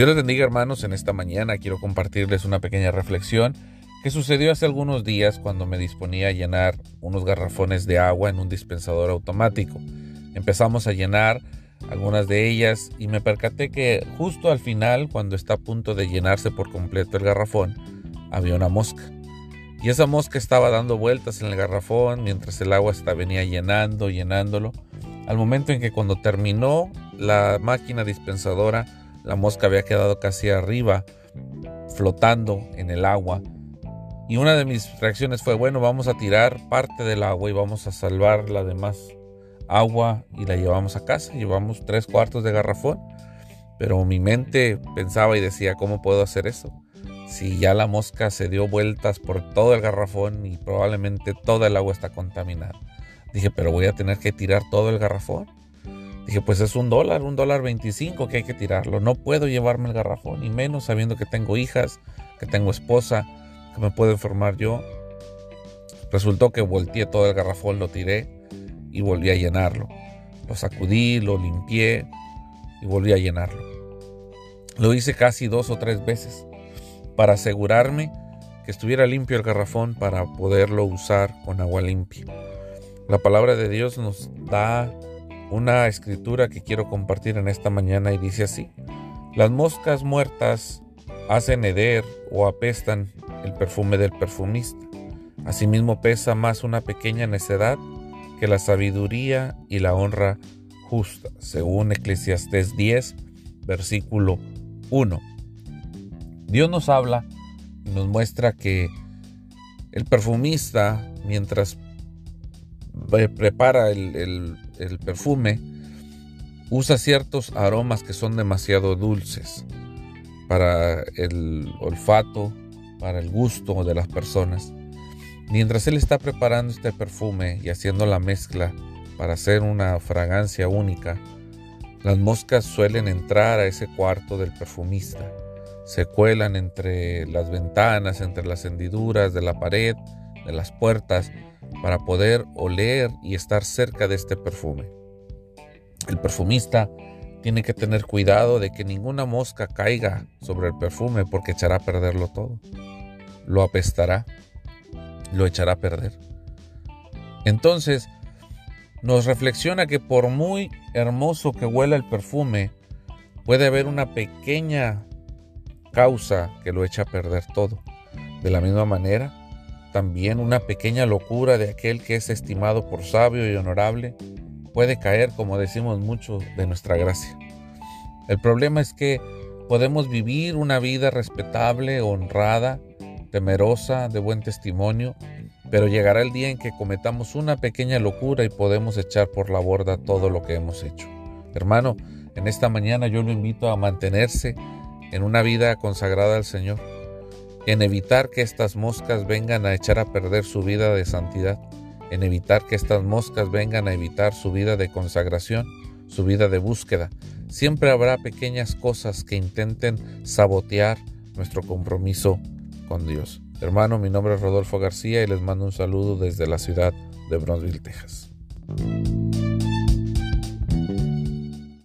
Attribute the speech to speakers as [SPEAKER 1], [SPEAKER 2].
[SPEAKER 1] Dios les bendiga hermanos, en esta mañana quiero compartirles una pequeña reflexión que sucedió hace algunos días cuando me disponía a llenar unos garrafones de agua en un dispensador automático. Empezamos a llenar algunas de ellas y me percaté que justo al final, cuando está a punto de llenarse por completo el garrafón, había una mosca. Y esa mosca estaba dando vueltas en el garrafón mientras el agua está venía llenando, llenándolo. Al momento en que cuando terminó la máquina dispensadora, la mosca había quedado casi arriba, flotando en el agua. Y una de mis reacciones fue, bueno, vamos a tirar parte del agua y vamos a salvar la demás agua y la llevamos a casa. Llevamos tres cuartos de garrafón. Pero mi mente pensaba y decía, ¿cómo puedo hacer eso? Si ya la mosca se dio vueltas por todo el garrafón y probablemente toda el agua está contaminada. Dije, pero voy a tener que tirar todo el garrafón. Dije, pues es un dólar, un dólar veinticinco que hay que tirarlo. No puedo llevarme el garrafón, y menos sabiendo que tengo hijas, que tengo esposa, que me puedo enfermar yo. Resultó que volteé todo el garrafón, lo tiré y volví a llenarlo. Lo sacudí, lo limpié y volví a llenarlo. Lo hice casi dos o tres veces para asegurarme que estuviera limpio el garrafón para poderlo usar con agua limpia. La palabra de Dios nos da una escritura que quiero compartir en esta mañana y dice así, las moscas muertas hacen heder o apestan el perfume del perfumista. Asimismo pesa más una pequeña necedad que la sabiduría y la honra justa, según Eclesiastés 10, versículo 1. Dios nos habla y nos muestra que el perfumista, mientras prepara el, el perfume, usa ciertos aromas que son demasiado dulces para el olfato, para el gusto de las personas. Mientras él está preparando este perfume y haciendo la mezcla para hacer una fragancia única, las moscas suelen entrar a ese cuarto del perfumista. Se cuelan entre las ventanas, entre las hendiduras de la pared, de las puertas, para poder oler y estar cerca de este perfume. El perfumista tiene que tener cuidado de que ninguna mosca caiga sobre el perfume porque echará a perderlo todo. Lo apestará, lo echará a perder. Entonces, nos reflexiona que por muy hermoso que huela el perfume, puede haber una pequeña causa que lo echa a perder todo. De la misma manera, también una pequeña locura de aquel que es estimado por sabio y honorable puede caer, como decimos mucho, de nuestra gracia. El problema es que podemos vivir una vida respetable, honrada, temerosa, de buen testimonio, pero llegará el día en que cometamos una pequeña locura y podemos echar por la borda todo lo que hemos hecho. Hermano, en esta mañana yo lo invito a mantenerse en una vida consagrada al Señor en evitar que estas moscas vengan a echar a perder su vida de santidad, en evitar que estas moscas vengan a evitar su vida de consagración, su vida de búsqueda. Siempre habrá pequeñas cosas que intenten sabotear nuestro compromiso con Dios. Hermano, mi nombre es Rodolfo García y les mando un saludo desde la ciudad de Brownsville, Texas.